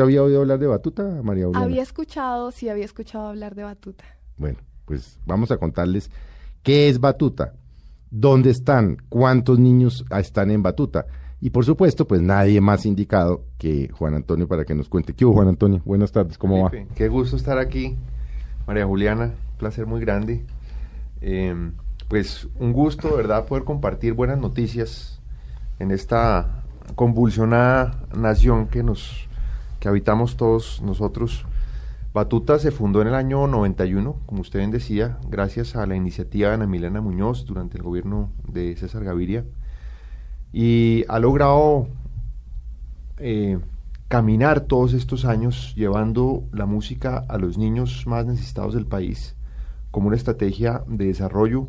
¿Usted había oído hablar de batuta, María Juliana? Había escuchado, sí, había escuchado hablar de batuta. Bueno, pues vamos a contarles qué es batuta, dónde están, cuántos niños están en batuta. Y por supuesto, pues nadie más indicado que Juan Antonio para que nos cuente. ¿Qué hubo, Juan Antonio? Buenas tardes, ¿cómo Felipe, Qué gusto estar aquí. María Juliana, placer muy grande. Eh, pues un gusto, ¿verdad?, poder compartir buenas noticias en esta convulsionada nación que nos que habitamos todos nosotros. Batuta se fundó en el año 91, como usted bien decía, gracias a la iniciativa de Ana Milena Muñoz durante el gobierno de César Gaviria y ha logrado eh, caminar todos estos años llevando la música a los niños más necesitados del país como una estrategia de desarrollo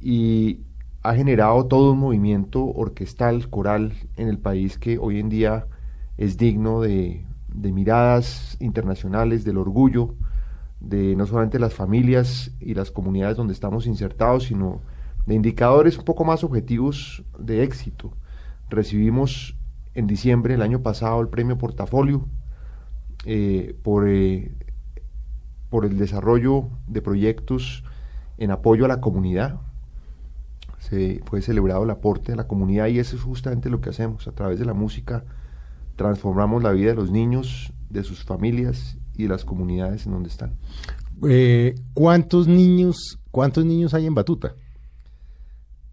y ha generado todo un movimiento orquestal, coral en el país que hoy en día es digno de, de miradas internacionales, del orgullo de no solamente las familias y las comunidades donde estamos insertados, sino de indicadores un poco más objetivos de éxito. Recibimos en diciembre del año pasado el premio Portafolio eh, por, eh, por el desarrollo de proyectos en apoyo a la comunidad. Se fue celebrado el aporte a la comunidad y eso es justamente lo que hacemos. A través de la música transformamos la vida de los niños, de sus familias y de las comunidades en donde están. Eh, ¿Cuántos niños, cuántos niños hay en Batuta?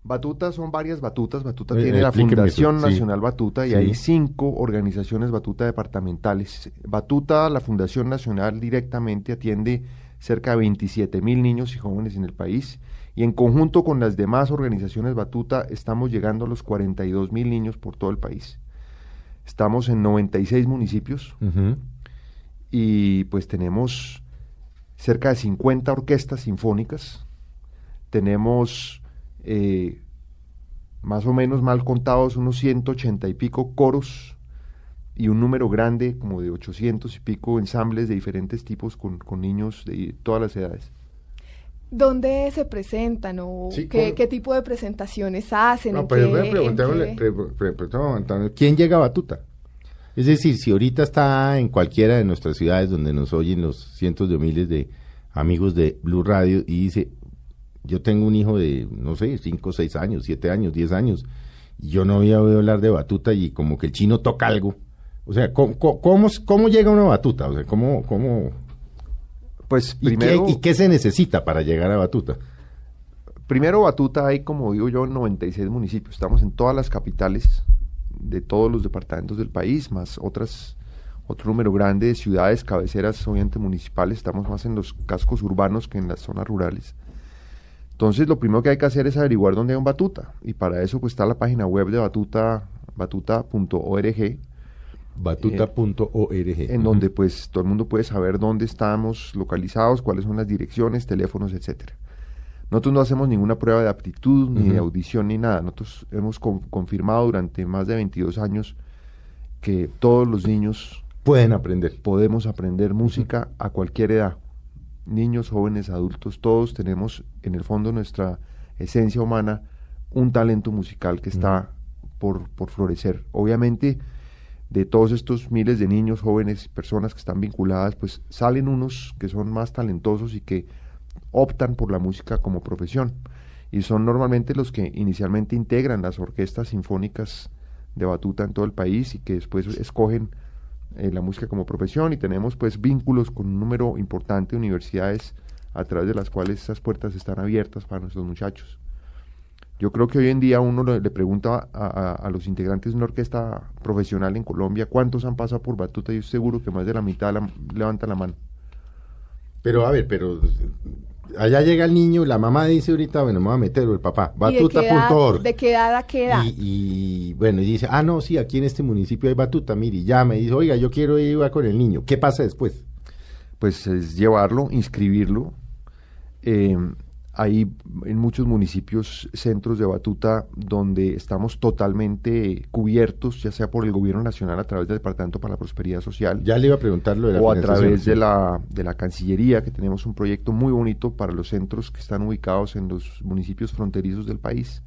Batuta son varias batutas. Batuta Eh, tiene la Fundación eso, sí. Nacional Batuta y Sí. hay cinco organizaciones Batuta departamentales. Batuta, la Fundación Nacional directamente atiende cerca de 27 mil niños y jóvenes en el país y en conjunto con las demás organizaciones Batuta estamos llegando a los 42 mil niños por todo el país. Estamos en 96 municipios Ujú. y pues tenemos cerca de 50 orquestas sinfónicas, tenemos eh, más o menos mal contados unos 180 y pico coros y un número grande como de 800 y pico ensambles de diferentes tipos con, con niños de todas las edades. ¿Dónde se presentan o Sí, qué, qué tipo de presentaciones hacen? No, ¿En pero qué- ve, en preguntémosle, qué- pre- pre- ¿quién llega a Batuta? Es decir, si ahorita está en cualquiera de nuestras ciudades donde nos oyen los cientos de miles de amigos de Blue Radio y dice, yo tengo un hijo de, no sé, 5, 6 años, 7 años, 10 años, y yo no había oído hablar de Batuta y como que el chino toca algo. O sea, ¿cómo, cómo, cómo, cómo llega una Batuta? O sea, ¿cómo, cómo, Pues y, primero, qué, ¿Y qué se necesita para llegar a Batuta? primero Batuta hay, como digo yo, 96 municipios. Estamos en todas las capitales de todos los departamentos del país, más otras otro número grande de ciudades cabeceras, obviamente municipales. Estamos más en los cascos urbanos que en las zonas rurales. Entonces, lo primero que hay que hacer es averiguar dónde hay un Batuta. Y para eso pues, está la página web de Batuta, batuta.org, Batuta.org. en donde pues todo el mundo puede saber dónde estamos localizados, cuáles son las direcciones, teléfonos, etcétera. Nosotros no hacemos ninguna prueba de aptitud, ni de audición, ni nada. Nosotros hemos con- confirmado durante más de 22 años que todos los niños Pueden aprender. podemos aprender música a cualquier edad. Niños, jóvenes, adultos, todos tenemos en el fondo nuestra esencia humana un talento musical que está por, por florecer. Obviamente, de todos estos miles de niños, jóvenes, personas que están vinculadas, pues salen unos que son más talentosos y que optan por la música como profesión. Y son normalmente los que inicialmente integran las orquestas sinfónicas de batuta en todo el país y que después escogen eh, la música como profesión y tenemos pues vínculos con un número importante de universidades a través de las cuales esas puertas están abiertas para nuestros muchachos. Yo creo que hoy en día uno le, pregunta a, a- a los integrantes de una orquesta profesional en Colombia cuántos han pasado por batuta y seguro que más de la mitad la- levantan la mano. Pero a ver, pero allá llega el niño, la mamá dice ahorita, bueno, me voy a meter, o el papá, ¿Y batuta.org. ¿De qué edad a qué edad? Y, y, bueno, y dice, ah, no, sí, aquí en este municipio hay batuta, mire, y llama y dice, oiga, yo quiero ir con el niño. ¿Qué pasa después? pues es llevarlo, inscribirlo. Eh, hay en muchos municipios centros de batuta donde estamos totalmente cubiertos, ya sea por el gobierno nacional a través del Departamento para la Prosperidad Social Ya le iba a preguntar lo de la o a través de la, de la Cancillería, que tenemos un proyecto muy bonito para los centros que están ubicados en los municipios fronterizos del país.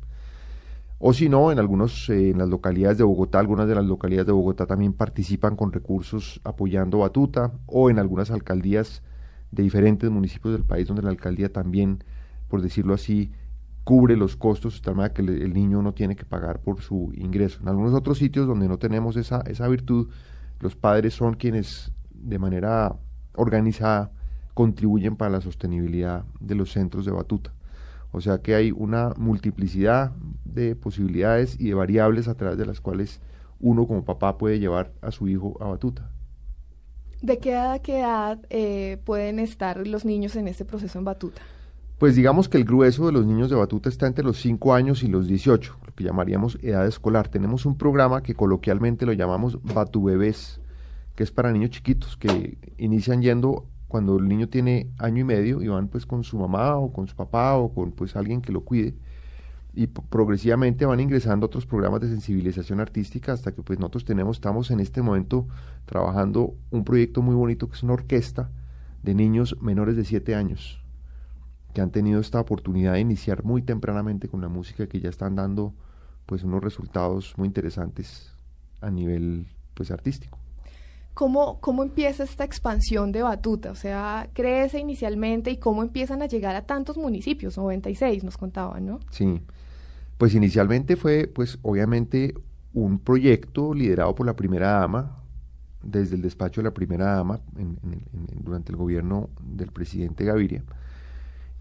O si no, en algunos, eh, en las localidades de Bogotá, algunas de las localidades de Bogotá también participan con recursos apoyando Batuta, o en algunas alcaldías de diferentes municipios del país donde la alcaldía también, por decirlo así, cubre los costos de tal manera que el niño no tiene que pagar por su ingreso. En algunos otros sitios donde no tenemos esa, esa virtud, los padres son quienes de manera organizada contribuyen para la sostenibilidad de los centros de batuta. O sea que hay una multiplicidad de posibilidades y de variables a través de las cuales uno como papá puede llevar a su hijo a batuta. ¿De qué edad qué edad eh, pueden estar los niños en este proceso en batuta? Pues digamos que el grueso de los niños de batuta está entre los 5 años y los 18, lo que llamaríamos edad escolar. Tenemos un programa que coloquialmente lo llamamos Batubebés, que es para niños chiquitos que inician yendo cuando el niño tiene año y medio y van pues con su mamá o con su papá o con pues alguien que lo cuide y progresivamente van ingresando otros programas de sensibilización artística hasta que pues nosotros tenemos, estamos en este momento trabajando un proyecto muy bonito que es una orquesta de niños menores de 7 años que han tenido esta oportunidad de iniciar muy tempranamente con la música que ya están dando pues unos resultados muy interesantes a nivel pues artístico. ¿Cómo, ¿Cómo empieza esta expansión de batuta? O sea, crece inicialmente y cómo empiezan a llegar a tantos municipios, 96 nos contaban, ¿no? Sí, pues inicialmente fue pues obviamente un proyecto liderado por la primera dama, desde el despacho de la primera dama en- en- en- durante el gobierno del presidente Gaviria.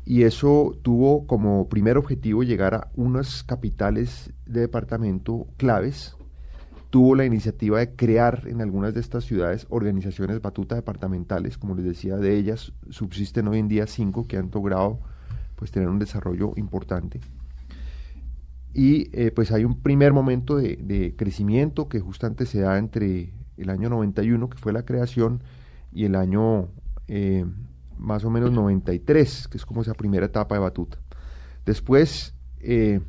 Y eso tuvo como primer objetivo llegar a unas capitales de departamento claves. Tuvo la iniciativa de crear en algunas de estas ciudades organizaciones batuta departamentales, como les decía, de ellas subsisten hoy en día cinco que han logrado pues tener un desarrollo importante. Y eh, pues hay un primer momento de, crecimiento que justamente se da entre el año 91, que fue la creación, y el año eh, más o menos 93, que es como esa primera etapa de batuta. Después, eh,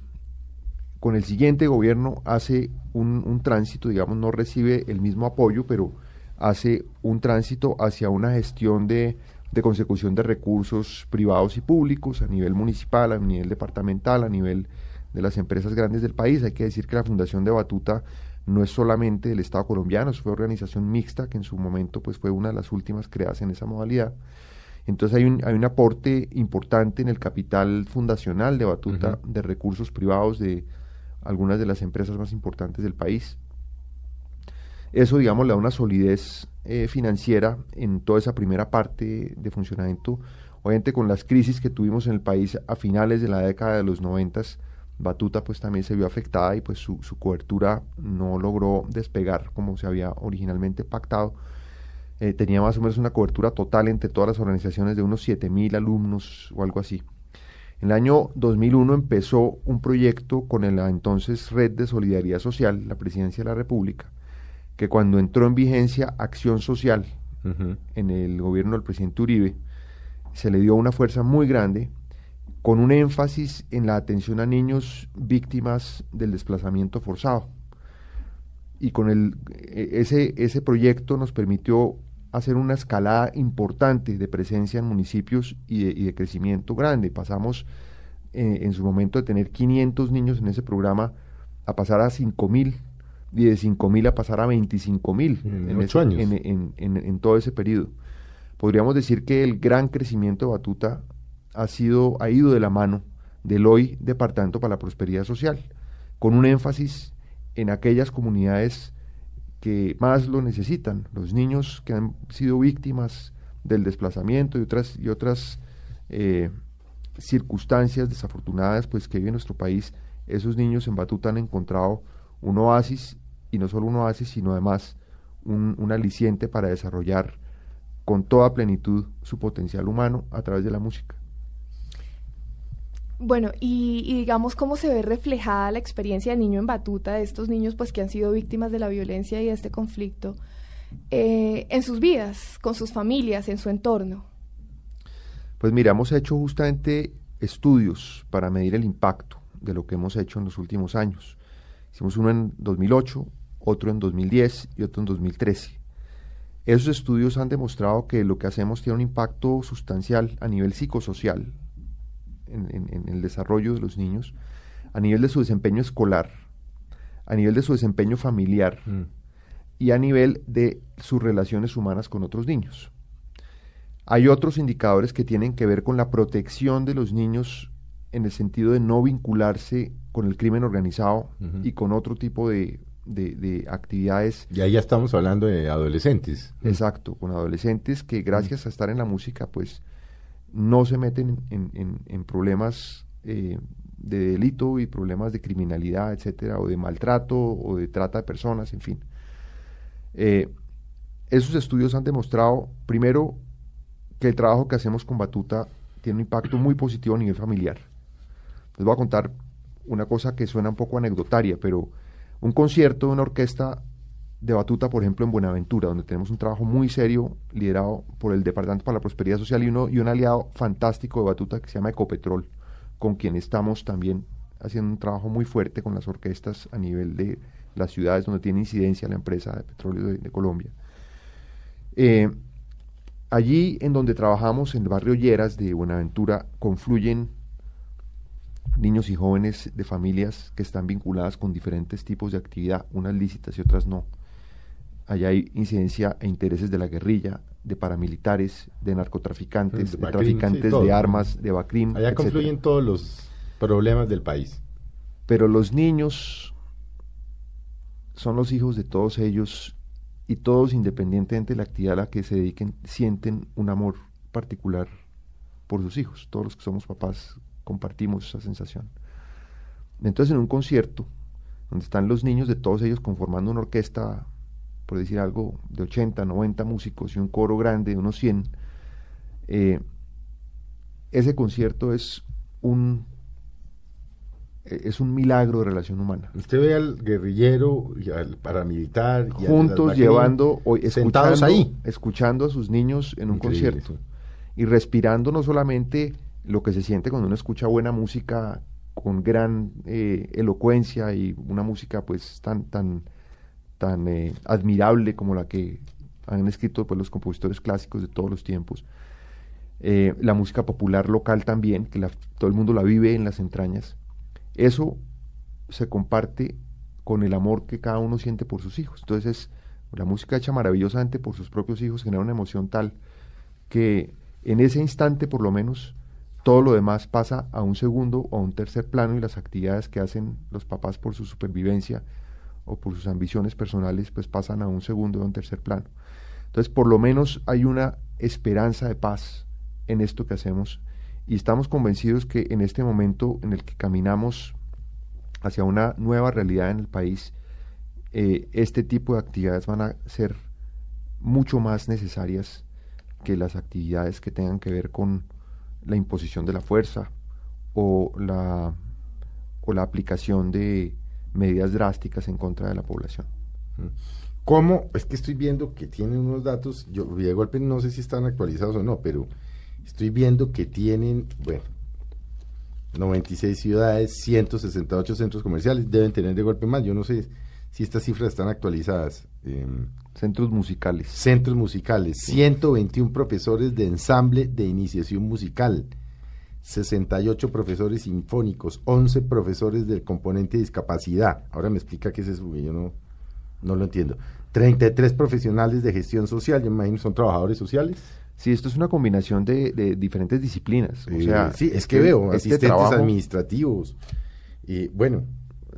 con el siguiente gobierno hace un, tránsito, digamos, no recibe el mismo apoyo, pero hace un tránsito hacia una gestión de, de consecución de recursos privados y públicos a nivel municipal, a nivel departamental, a nivel de las empresas grandes del país. Hay que decir que la Fundación de Batuta no es solamente del Estado colombiano, fue organización mixta que en su momento pues fue una de las últimas creadas en esa modalidad. Entonces hay un, hay un aporte importante en el capital fundacional de Batuta de recursos privados de algunas de las empresas más importantes del país. Eso, digamos, le da una solidez eh, financiera en toda esa primera parte de funcionamiento. Obviamente con las crisis que tuvimos en el país a finales de la década de los noventas, Batuta pues también se vio afectada y pues su, su cobertura no logró despegar como se había originalmente pactado. Eh, tenía más o menos una cobertura total entre todas las organizaciones de unos 7.000 alumnos o algo así. En el año 2001 empezó un proyecto con la entonces Red de Solidaridad Social, la Presidencia de la República, que cuando entró en vigencia Acción Social en el gobierno del presidente Uribe, se le dio una fuerza muy grande con un énfasis en la atención a niños víctimas del desplazamiento forzado. Y con el, e- ese, ese proyecto nos permitió hacer una escalada importante de presencia en municipios y de, y de crecimiento grande. Pasamos eh, en su momento de tener 500 niños en ese programa a pasar a 5.000 y de 5.000 a pasar a 25.000 En en, ese- años. en- en- en todo ese periodo. Podríamos decir que el gran crecimiento de Batuta ha, sido, ha ido de la mano del hoy Departamento para la Prosperidad Social, con un énfasis en aquellas comunidades que más lo necesitan, los niños que han sido víctimas del desplazamiento y otras, y otras eh, circunstancias desafortunadas pues, que vive nuestro país, esos niños en Batuta han encontrado un oasis, y no solo un oasis, sino además un, un aliciente para desarrollar con toda plenitud su potencial humano a través de la música. Bueno, y, digamos cómo se ve reflejada la experiencia del niño en batuta, de estos niños pues que han sido víctimas de la violencia y de este conflicto, eh, en sus vidas, con sus familias, en su entorno. Pues mira, hemos hecho justamente estudios para medir el impacto de lo que hemos hecho en los últimos años. Hicimos uno en 2008, otro en 2010 y otro en 2013. Esos estudios han demostrado que lo que hacemos tiene un impacto sustancial a nivel psicosocial en, el desarrollo de los niños, a nivel de su desempeño escolar, a nivel de su desempeño familiar mm. y a nivel de sus relaciones humanas con otros niños. Hay otros indicadores que tienen que ver con la protección de los niños en el sentido de no vincularse con el crimen organizado y con otro tipo de, actividades. Y ahí ya estamos hablando de adolescentes. Exacto, con adolescentes que gracias a estar en la música, pues no se meten en, problemas eh, de delito y problemas de criminalidad, etcétera, o de maltrato o de trata de personas, en fin. Eh, esos estudios han demostrado, primero, que el trabajo que hacemos con Batuta tiene un impacto muy positivo a nivel familiar. Les voy a contar una cosa que suena un poco anecdotaria, pero un concierto de una orquesta de batuta, por ejemplo, en Buenaventura, donde tenemos un trabajo muy serio liderado por el Departamento para la Prosperidad Social y, uno, y un aliado fantástico de batuta que se llama Ecopetrol, con quien estamos también haciendo un trabajo muy fuerte con las orquestas a nivel de las ciudades donde tiene incidencia la empresa de petróleo de, Colombia. Eh, allí en donde trabajamos, en el barrio Lleras de Buenaventura, confluyen niños y jóvenes de familias que están vinculadas con diferentes tipos de actividad, unas lícitas y otras no. Allá hay incidencia e intereses de la guerrilla, de paramilitares, de narcotraficantes, de, traficantes de armas, de Bacrim. Allá confluyen todos los problemas del país. Pero los niños son los hijos de todos ellos y todos, independientemente de la actividad a la que se dediquen, sienten un amor particular por sus hijos. Todos los que somos papás compartimos esa sensación. Entonces en un concierto, donde están los niños de todos ellos conformando una orquesta, por decir algo, de 80, 90 músicos y un coro grande de unos 100, eh, ese concierto es un es un milagro de relación humana. Usted ve al guerrillero y al paramilitar juntos llevando escuchando, ahí, escuchando a sus niños en un concierto y respirando no solamente lo que se siente cuando uno escucha buena música con gran eh, elocuencia y una música pues tan tan tan eh, admirable como la que han escrito pues, los compositores clásicos de todos los tiempos. Eh, la música popular local también, que todo el mundo la vive en las entrañas. Eso se comparte con el amor que cada uno siente por sus hijos. Entonces, la música hecha maravillosamente por sus propios hijos genera una emoción tal que en ese instante, por lo menos, todo lo demás pasa a un segundo o a un tercer plano y las actividades que hacen los papás por su supervivencia o por sus ambiciones personales pues pasan a un segundo o un tercer plano. Entonces por lo menos hay una esperanza de paz en esto que hacemos y estamos convencidos que en este momento en el que caminamos hacia una nueva realidad en el país, eh, este tipo de actividades van a ser mucho más necesarias que las actividades que tengan que ver con la imposición de la fuerza o la, o la aplicación de medidas drásticas en contra de la población. ¿Cómo? Es que estoy viendo que tienen unos datos, yo de golpe no sé si están actualizados o no, pero estoy viendo que tienen, bueno, 96 ciudades, 168 centros comerciales, deben tener de golpe más, yo no sé si estas cifras están actualizadas. Em, centros musicales. Centros musicales. 121 profesores de ensamble de iniciación musical. 68 profesores sinfónicos, 11 profesores del componente de discapacidad. Ahora me explica qué es eso, porque yo no, no lo entiendo. 33 profesionales de gestión social, yo me imagino son trabajadores sociales. Sí, esto es una combinación de, diferentes disciplinas. o sea, sí, es que veo este asistentes administrativos. Y bueno,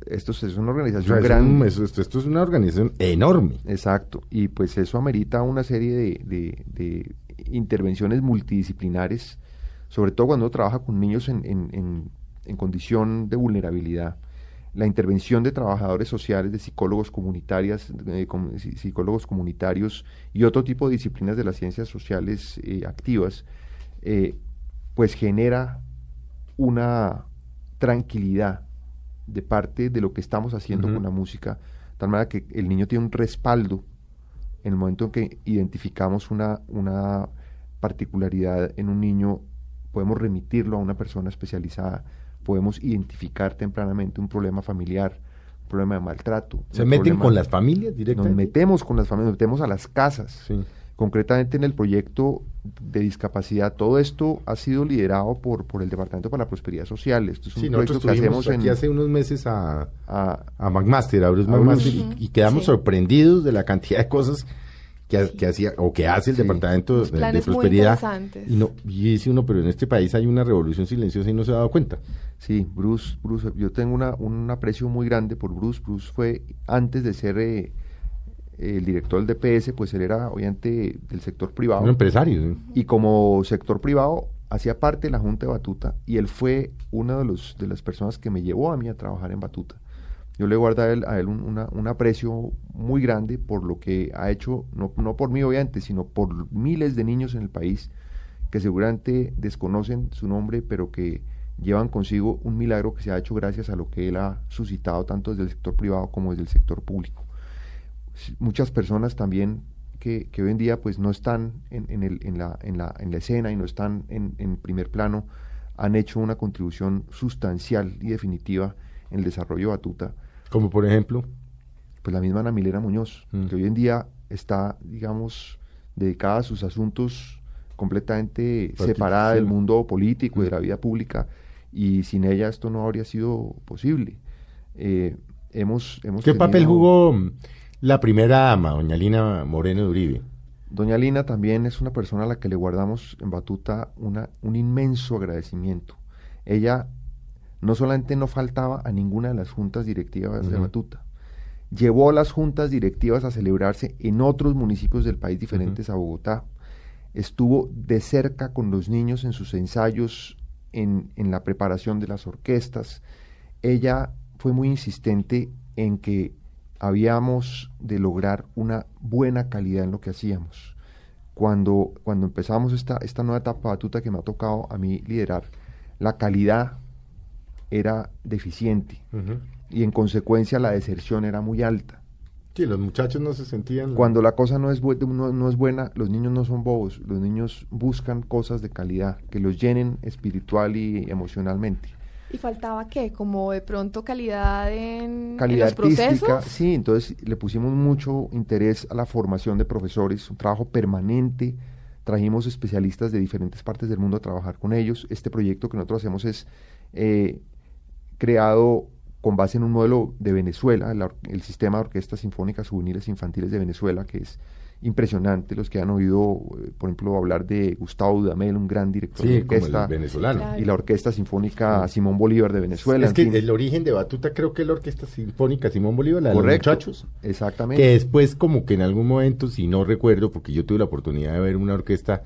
esto es una organización grande. esto, es una organización enorme. Exacto. Y pues eso amerita una serie de, intervenciones multidisciplinares, sobre todo cuando uno trabaja con niños en, condición de vulnerabilidad. La intervención de trabajadores sociales, de psicólogos comunitarias, psicólogos comunitarios y otro tipo de disciplinas de las ciencias sociales eh, activas, eh, pues genera una tranquilidad de parte de lo que estamos haciendo con la música, de tal manera que el niño tiene un respaldo en el momento en que identificamos una, una particularidad en un niño, podemos remitirlo a una persona especializada, podemos identificar tempranamente un problema familiar, un problema de maltrato. ¿Se meten problema- con las familias Nos directamente? metemos con las familias, nos metemos a las casas. Sí. Concretamente en el proyecto de discapacidad, todo esto ha sido liderado por, por el Departamento para la Prosperidad Social. Esto es un Sí, proyecto nosotros que hacemos aquí en, hace unos meses a, a- a McMaster, a Bruce A McMaster, Bruce. y, y quedamos Sí. sorprendidos de la cantidad de cosas que, ha- Sí. que hacía o que hace el Sí. Departamento de, de planes muy Prosperidad. Y, no, y dice uno, pero en este país hay una revolución silenciosa y no se ha dado cuenta. Sí, Bruce, Bruce, yo tengo una, un aprecio muy grande por Bruce. Bruce fue, antes de ser eh, el director del DPS, pues él era obviamente del sector privado. Un empresario. ¿eh? y como sector privado hacía parte de la Junta de Batuta y él fue una de, los, de las personas que me llevó a mí a trabajar en Batuta. Yo le guardo a él, un, un aprecio muy grande por lo que ha hecho, no, no por mí obviamente, sino por miles de niños en el país que seguramente desconocen su nombre, pero que llevan consigo un milagro que se ha hecho gracias a lo que él ha suscitado tanto desde el sector privado como desde el sector público. Muchas personas también que, que hoy en día pues no están en, en la, en, la, en la escena y no están en, en primer plano han hecho una contribución sustancial y definitiva en el desarrollo de Batuta Como por ejemplo, pues la misma Ana Milena Muñoz, Mm. que hoy en día está, digamos, dedicada a sus asuntos completamente separada del mundo político y de Mm. la vida pública, y sin ella esto no habría sido posible. Eh, hemos, hemos ¿qué papel jugó mm, la primera dama, doña Lina Moreno de Uribe? Doña Lina también es una persona a la que le guardamos en Batuta una, un inmenso agradecimiento. Ella no solamente no faltaba a ninguna de las juntas directivas de. Batuta, llevó las juntas directivas a celebrarse en otros municipios del país diferentes a Bogotá. Estuvo de cerca con los niños en sus ensayos, en, en la preparación de las orquestas. Ella fue muy insistente en que habíamos de lograr una buena calidad en lo que hacíamos. Cuando, cuando empezamos esta, esta nueva etapa batuta que me ha tocado a mí liderar, la calidad era deficiente y en consecuencia la deserción era muy alta. Sí, los muchachos no se sentían... Cuando la cosa no es, bue- no, no es buena, los niños no son bobos, los niños buscan cosas de calidad que los llenen espiritual y emocionalmente. ¿Y faltaba qué? Como de pronto calidad en, en calidad los procesos. artística, sí, entonces le pusimos mucho interés a la formación de profesores, un trabajo permanente, trajimos especialistas de diferentes partes del mundo a trabajar con ellos. Este proyecto que nosotros hacemos es eh, creado con base en un modelo de Venezuela, el sistema de orquestas sinfónicas juveniles infantiles de Venezuela, que es impresionante. Los que han oído, eh, por ejemplo, hablar de Gustavo Dudamel, un gran director de Sí, orquesta, el venezolano. Claro. y la Orquesta Sinfónica Simón Bolívar de Venezuela. es que fin. el origen de Batuta creo que es la Orquesta Sinfónica Simón Bolívar, la de Correcto, los muchachos. Exactamente. Que después como que en algún momento, si no recuerdo, porque yo tuve la oportunidad de ver una orquesta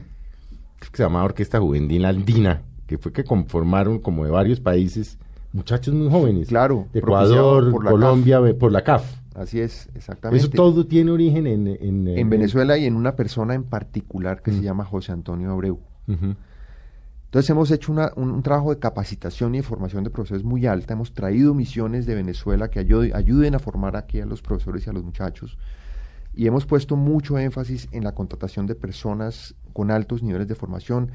creo que se llamaba Orquesta Juvenil Andina, que fue que conformaron como de varios países muchachos muy jóvenes. Claro, De Ecuador, por Colombia, por la CAF. Así es, exactamente. Eso todo tiene origen en... En, en Venezuela y en una persona en particular que se llama José Antonio Abreu. Entonces hemos hecho una- un, un trabajo de capacitación y de formación de profesores muy alta. Hemos traído misiones de Venezuela que ayude- ayuden a formar aquí a los profesores y a los muchachos. Y hemos puesto mucho énfasis en la contratación de personas con altos niveles de formación.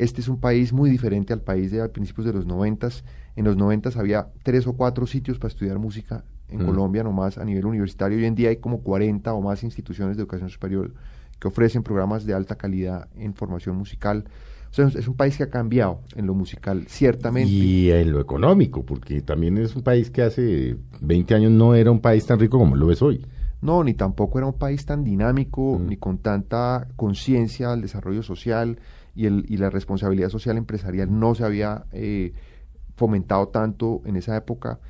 Este es un país muy diferente al país de a principios de los noventas. En los noventas había tres o cuatro sitios para estudiar música en Mm. Colombia nomás a nivel universitario. Hoy en día hay como 40 o más instituciones de educación superior que ofrecen programas de alta calidad en formación musical. O sea, es- un país que ha cambiado en lo musical, ciertamente. Y en lo económico, porque también es un país que hace 20 años no era un país tan rico como lo es hoy. No, ni tampoco era un país tan dinámico, Mm. ni con tanta conciencia al desarrollo social y, el, y la responsabilidad social empresarial no se había eh, fomentado tanto en esa época.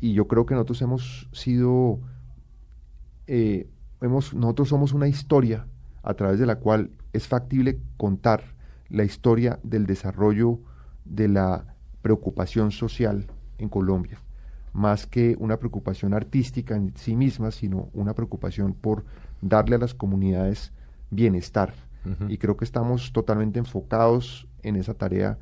Y yo creo que nosotros hemos sido, eh, hemos, nosotros somos una historia a través de la cual es factible contar la historia del desarrollo de la preocupación social en Colombia más que una preocupación artística en sí misma, sino una preocupación por darle a las comunidades bienestar. Y creo que estamos totalmente enfocados en esa tarea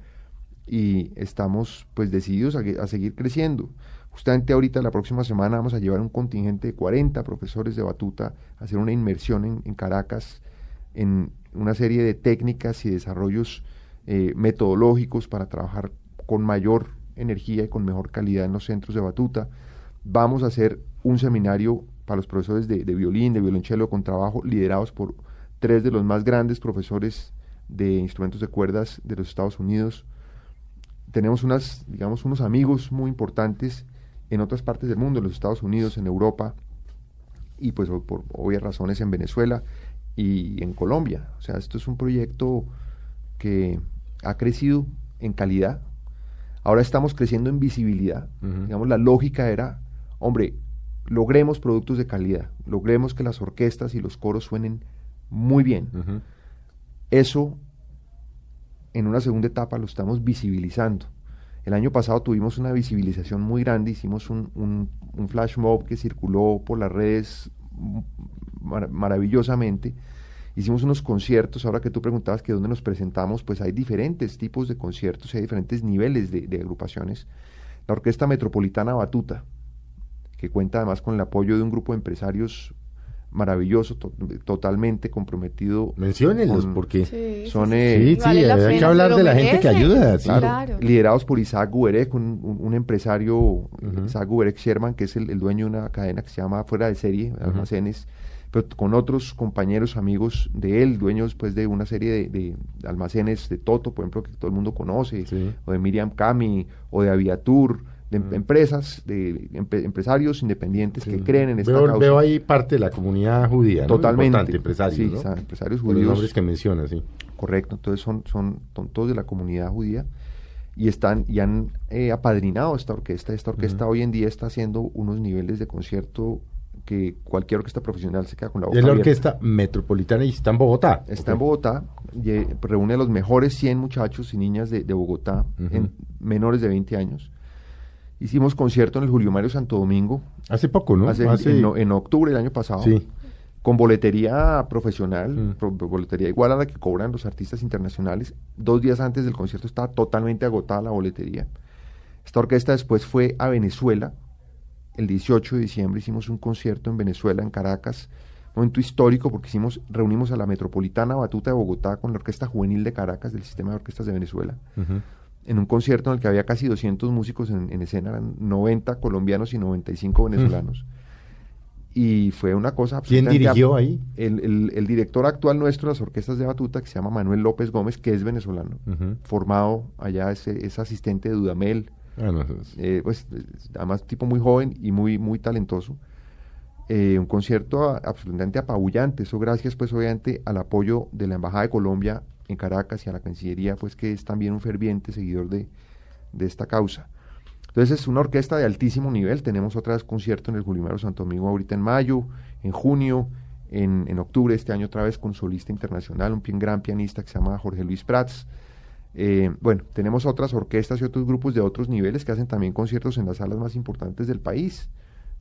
y estamos pues decididos a, seguir creciendo. Justamente ahorita, la próxima semana, vamos a llevar un contingente de 40 profesores de batuta a hacer una inmersión en, en Caracas en una serie de técnicas y desarrollos eh, metodológicos para trabajar con mayor energía y con mejor calidad en los centros de batuta. Vamos a hacer un seminario para los profesores de, de violín, de violonchelo, con trabajo liderados por tres de los más grandes profesores de instrumentos de cuerdas de los Estados Unidos. Tenemos unas, digamos, unos amigos muy importantes en otras partes del mundo, en los Estados Unidos, en Europa y pues por obvias razones en Venezuela y en Colombia. O sea, esto es un proyecto que ha crecido en calidad. Ahora estamos creciendo en visibilidad. Digamos, la lógica era, hombre, logremos productos de calidad, logremos que las orquestas y los coros suenen muy bien. Eso, en una segunda etapa, lo estamos visibilizando. El año pasado tuvimos una visibilización muy grande, hicimos un, un, flash mob que circuló por las redes mar maravillosamente. Hicimos unos conciertos, ahora que tú preguntabas que dónde nos presentamos, pues hay diferentes tipos de conciertos hay diferentes niveles de, de agrupaciones. La Orquesta Metropolitana Batuta, que cuenta además con el apoyo de un grupo de empresarios maravilloso, to totalmente comprometido. Menciónenlos, porque sí, son... Eh, sí, sí, vale hay que hablar de la gente que ayuda. Claro, claro. Liderados por Isaac Guberek, un, un, un empresario, uh -huh. Isaac Guberek Sherman, que es el, el, dueño de una cadena que se llama Fuera de Serie, uh -huh. almacenes, pero con otros compañeros, amigos de él, dueños pues de una serie de, de almacenes de Toto, por ejemplo, que todo el mundo conoce, sí. o de Miriam Cami, o de Aviatur, de mm. empresas, de empre empresarios independientes sí. que creen en esta veo, causa. Veo ahí parte de la comunidad judía, ¿no? Totalmente. Empresarios, sí, ¿no? empresarios Por judíos. Los nombres que menciona, sí. Correcto, entonces son, son, son todos de la comunidad judía y están y han eh, apadrinado esta orquesta. Esta orquesta hoy en día está haciendo unos niveles de concierto que cualquier orquesta profesional se queda con la boca Es la abierta. orquesta metropolitana y está en Bogotá. Está okay. en Bogotá, y, reúne a los mejores 100 muchachos y niñas de, de Bogotá, uh -huh. en menores de 20 años. Hicimos concierto en el Julio Mario Santo Domingo. Hace poco, ¿no? Hace, Hace... En, en, octubre del año pasado. Sí. Con boletería profesional, mm. pro, boletería igual a la que cobran los artistas internacionales. Dos días antes del concierto estaba totalmente agotada la boletería. Esta orquesta después fue a Venezuela. El 18 de diciembre hicimos un concierto en Venezuela, en Caracas. Momento histórico porque hicimos, reunimos a la Metropolitana Batuta de Bogotá con la Orquesta Juvenil de Caracas del Sistema de Orquestas de Venezuela. Uh -huh en un concierto en el que había casi 200 músicos en, en escena, eran 90 colombianos y 95 venezolanos. Mm. Y fue una cosa... ¿Quién dirigió ahí? El, el, el, director actual nuestro de las orquestas de batuta, que se llama Manuel López Gómez, que es venezolano, uh -huh. formado allá, ese, es asistente de Dudamel, ah, no, es... Eh, pues, además tipo muy joven y muy, muy talentoso. Eh, un concierto absolutamente apabullante, eso gracias pues obviamente al apoyo de la Embajada de Colombia en Caracas y a la Cancillería, pues que es también un ferviente seguidor de, de esta causa. Entonces es una orquesta de altísimo nivel, tenemos otra vez concierto en el Julimaro Santo Domingo ahorita en mayo, en junio, en, en, octubre este año otra vez con solista internacional, un gran pianista que se llama Jorge Luis Prats. Eh, bueno, tenemos otras orquestas y otros grupos de otros niveles que hacen también conciertos en las salas más importantes del país.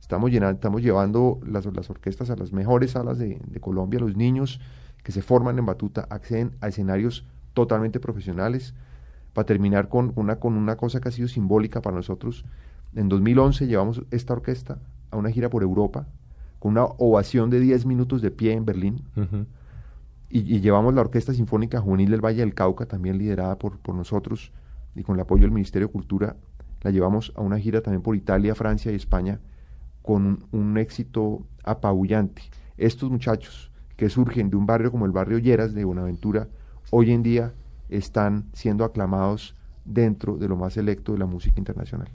Estamos, llenando, estamos llevando las, las orquestas a las mejores salas de, de Colombia, los niños que se forman en batuta acceden a escenarios totalmente profesionales. Para terminar con una, con una cosa que ha sido simbólica para nosotros, en 2011 llevamos esta orquesta a una gira por Europa con una ovación de 10 minutos de pie en Berlín. Uh -huh. y, y, llevamos la Orquesta Sinfónica Juvenil del Valle del Cauca, también liderada por, por nosotros y con el apoyo del Ministerio de Cultura. La llevamos a una gira también por Italia, Francia y España con un, un éxito apabullante. Estos muchachos que surgen de un barrio como el barrio Lleras de Buenaventura, hoy en día están siendo aclamados dentro de lo más selecto de la música internacional.